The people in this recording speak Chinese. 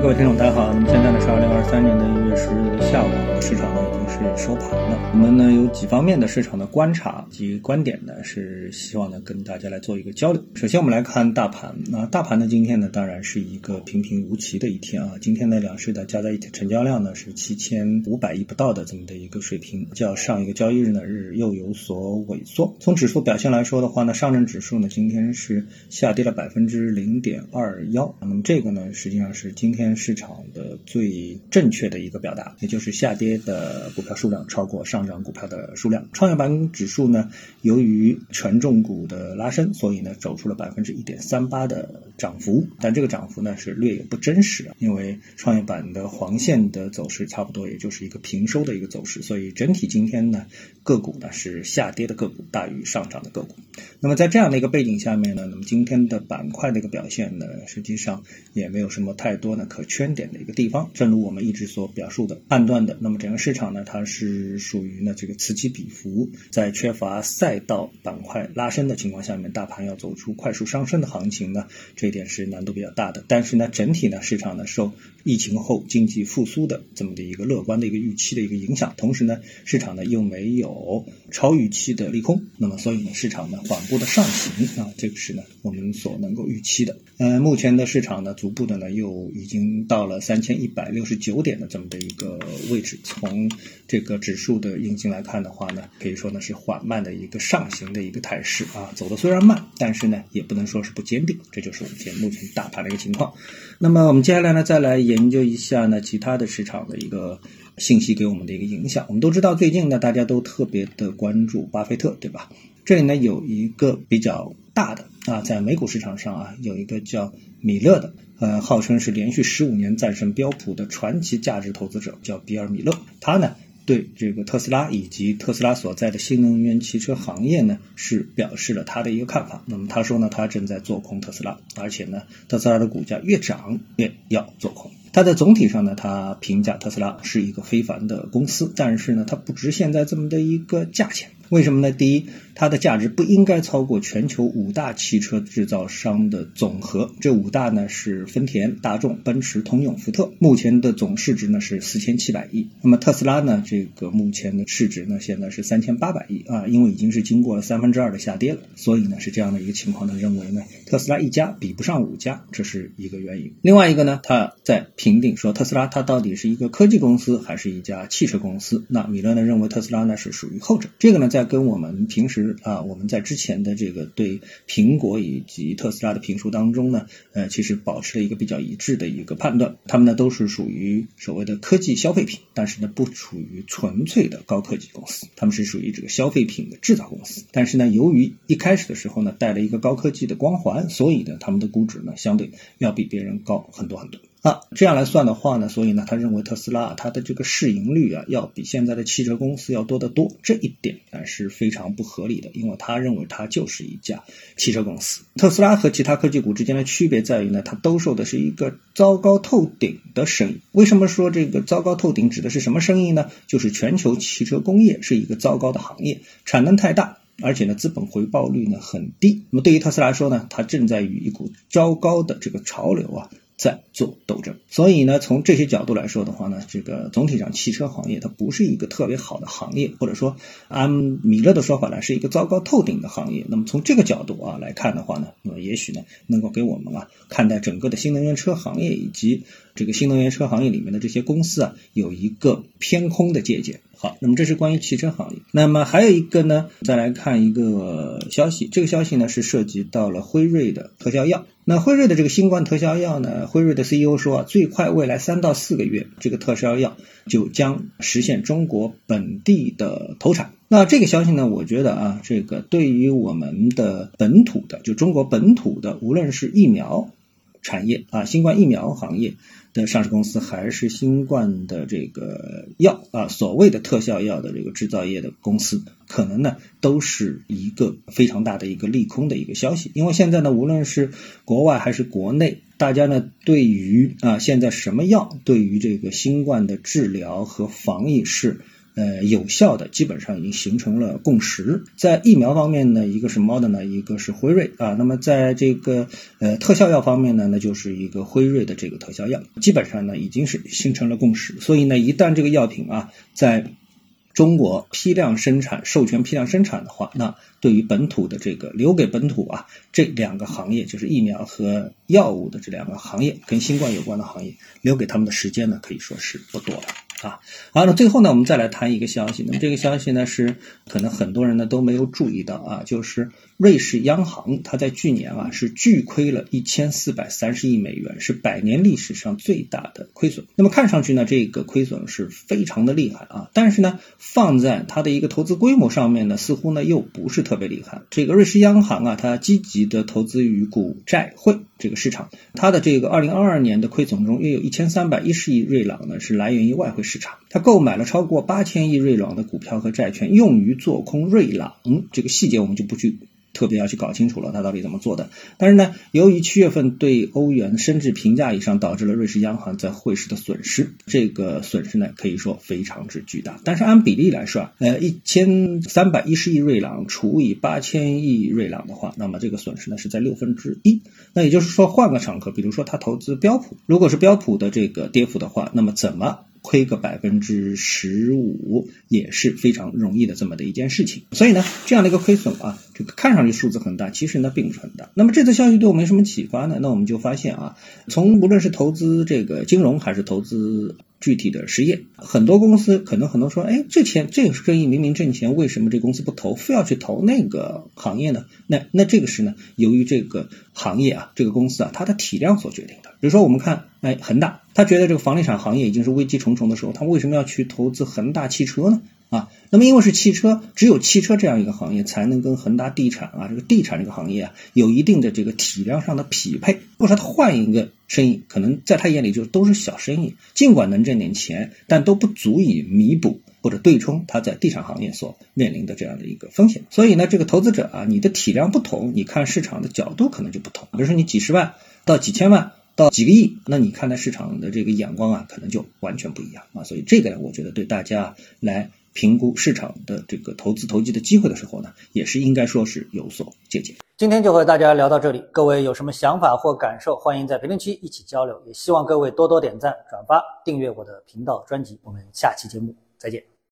各位听众，大家好。那么现在呢是二零二三年的一月十日的下午，市场呢已经是收盘了。我们呢有几方面的市场的观察及观点呢，是希望呢跟大家来做一个交流。首先我们来看大盘，那大盘呢今天呢当然是一个平平无奇的一天啊。今天的两市的加在一起成交量呢是七千五百亿不到的这么的一个水平，较上一个交易日呢日又有所萎缩。从指数表现来说的话呢，上证指数呢今天是下跌了百分之零点二幺，那么这个呢实际上是今天。市场的最正确的一个表达，也就是下跌的股票数量超过上涨股票的数量。创业板指数呢，由于权重股的拉升，所以呢走出了百分之一点三八的涨幅，但这个涨幅呢是略有不真实，因为创业板的黄线的走势差不多也就是一个平收的一个走势，所以整体今天呢个股呢是下跌的个股大于上涨的个股。那么在这样的一个背景下面呢，那么今天的板块的一个表现呢，实际上也没有什么太多呢可。圈点的一个地方，正如我们一直所表述的、判断的，那么整个市场呢，它是属于呢这个此起彼伏，在缺乏赛道板块拉升的情况下面，大盘要走出快速上升的行情呢，这一点是难度比较大的。但是呢，整体呢，市场呢受疫情后经济复苏的这么的一个乐观的一个预期的一个影响，同时呢，市场呢又没有超预期的利空，那么所以呢，市场呢缓步的上行啊，这个是呢我们所能够预期的。呃，目前的市场呢，逐步的呢又已经。到了三千一百六十九点的这么的一个位置，从这个指数的运行来看的话呢，可以说呢是缓慢的一个上行的一个态势啊，走的虽然慢，但是呢也不能说是不坚定，这就是我们目前大盘的一个情况。那么我们接下来呢再来研究一下呢其他的市场的一个信息给我们的一个影响。我们都知道最近呢大家都特别的关注巴菲特，对吧？这里呢有一个比较大的啊，在美股市场上啊有一个叫米勒的。呃，号称是连续十五年战胜标普的传奇价值投资者，叫比尔·米勒。他呢，对这个特斯拉以及特斯拉所在的新能源汽车行业呢，是表示了他的一个看法。那么他说呢，他正在做空特斯拉，而且呢，特斯拉的股价越涨越要做空。他在总体上呢，他评价特斯拉是一个非凡的公司，但是呢，它不值现在这么的一个价钱。为什么呢？第一，它的价值不应该超过全球五大汽车制造商的总和。这五大呢是丰田、大众、奔驰、通用、福特。目前的总市值呢是四千七百亿。那么特斯拉呢，这个目前的市值呢现在是三千八百亿啊，因为已经是经过了三分之二的下跌了，所以呢是这样的一个情况呢，认为呢特斯拉一家比不上五家，这是一个原因。另外一个呢，他在评定说特斯拉它到底是一个科技公司还是一家汽车公司。那米勒呢认为特斯拉呢是属于后者。这个呢在在跟我们平时啊，我们在之前的这个对苹果以及特斯拉的评述当中呢，呃，其实保持了一个比较一致的一个判断，他们呢都是属于所谓的科技消费品，但是呢不属于纯粹的高科技公司，他们是属于这个消费品的制造公司，但是呢，由于一开始的时候呢带了一个高科技的光环，所以呢他们的估值呢相对要比别人高很多很多。啊，这样来算的话呢，所以呢，他认为特斯拉它的这个市盈率啊，要比现在的汽车公司要多得多。这一点啊是非常不合理的，因为他认为它就是一家汽车公司。特斯拉和其他科技股之间的区别在于呢，它兜售的是一个糟糕透顶的生意。为什么说这个糟糕透顶指的是什么生意呢？就是全球汽车工业是一个糟糕的行业，产能太大，而且呢资本回报率呢很低。那么对于特斯拉来说呢，它正在与一股糟糕的这个潮流啊。在做斗争，所以呢，从这些角度来说的话呢，这个总体上汽车行业它不是一个特别好的行业，或者说按米勒的说法呢，是一个糟糕透顶的行业。那么从这个角度啊来看的话呢，那么也许呢，能够给我们啊看待整个的新能源车行业以及这个新能源车行业里面的这些公司啊，有一个偏空的借鉴。好，那么这是关于汽车行业。那么还有一个呢，再来看一个消息，这个消息呢是涉及到了辉瑞的特效药。那辉瑞的这个新冠特效药呢，辉瑞的 CEO 说，最快未来三到四个月，这个特效药就将实现中国本地的投产。那这个消息呢，我觉得啊，这个对于我们的本土的，就中国本土的，无论是疫苗。产业啊，新冠疫苗行业的上市公司，还是新冠的这个药啊，所谓的特效药的这个制造业的公司，可能呢都是一个非常大的一个利空的一个消息。因为现在呢，无论是国外还是国内，大家呢对于啊现在什么药对于这个新冠的治疗和防疫是。呃，有效的基本上已经形成了共识。在疫苗方面呢，一个是 Moderna，一个是辉瑞啊。那么在这个呃特效药方面呢，那就是一个辉瑞的这个特效药，基本上呢已经是形成了共识。所以呢，一旦这个药品啊在中国批量生产、授权批量生产的话，那对于本土的这个留给本土啊这两个行业，就是疫苗和药物的这两个行业，跟新冠有关的行业，留给他们的时间呢，可以说是不多了。啊，好，那最后呢，我们再来谈一个消息。那么这个消息呢，是可能很多人呢都没有注意到啊，就是瑞士央行它在去年啊是巨亏了一千四百三十亿美元，是百年历史上最大的亏损。那么看上去呢，这个亏损是非常的厉害啊，但是呢，放在它的一个投资规模上面呢，似乎呢又不是特别厉害。这个瑞士央行啊，它积极的投资于股债汇这个市场，它的这个二零二二年的亏损中，约有一千三百一十亿瑞郎呢是来源于外汇。市场，他购买了超过八千亿瑞郎的股票和债券，用于做空瑞郎。这个细节我们就不去特别要去搞清楚了，他到底怎么做的。但是呢，由于七月份对欧元升至平价以上，导致了瑞士央行在汇市的损失。这个损失呢，可以说非常之巨大。但是按比例来说，呃，一千三百一十亿瑞郎除以八千亿瑞郎的话，那么这个损失呢是在六分之一。那也就是说，换个场合，比如说他投资标普，如果是标普的这个跌幅的话，那么怎么？亏个百分之十五也是非常容易的这么的一件事情，所以呢，这样的一个亏损啊，这个看上去数字很大，其实呢并不是很大。那么这次消息对我们有什么启发呢？那我们就发现啊，从无论是投资这个金融还是投资。具体的实业，很多公司可能很多说，哎，这钱这个生意明明挣钱，为什么这公司不投，非要去投那个行业呢？那那这个是呢，由于这个行业啊，这个公司啊，它的体量所决定的。比如说我们看，哎，恒大，他觉得这个房地产行业已经是危机重重的时候，他为什么要去投资恒大汽车呢？啊，那么因为是汽车，只有汽车这样一个行业才能跟恒大地产啊这个地产这个行业啊有一定的这个体量上的匹配。或者他换一个生意，可能在他眼里就都是小生意，尽管能挣点钱，但都不足以弥补或者对冲他在地产行业所面临的这样的一个风险。所以呢，这个投资者啊，你的体量不同，你看市场的角度可能就不同。比如说你几十万到几千万。到几个亿，那你看待市场的这个眼光啊，可能就完全不一样啊。所以这个呢，我觉得对大家来评估市场的这个投资投机的机会的时候呢，也是应该说是有所借鉴。今天就和大家聊到这里，各位有什么想法或感受，欢迎在评论区一起交流。也希望各位多多点赞、转发、订阅我的频道专辑。我们下期节目再见。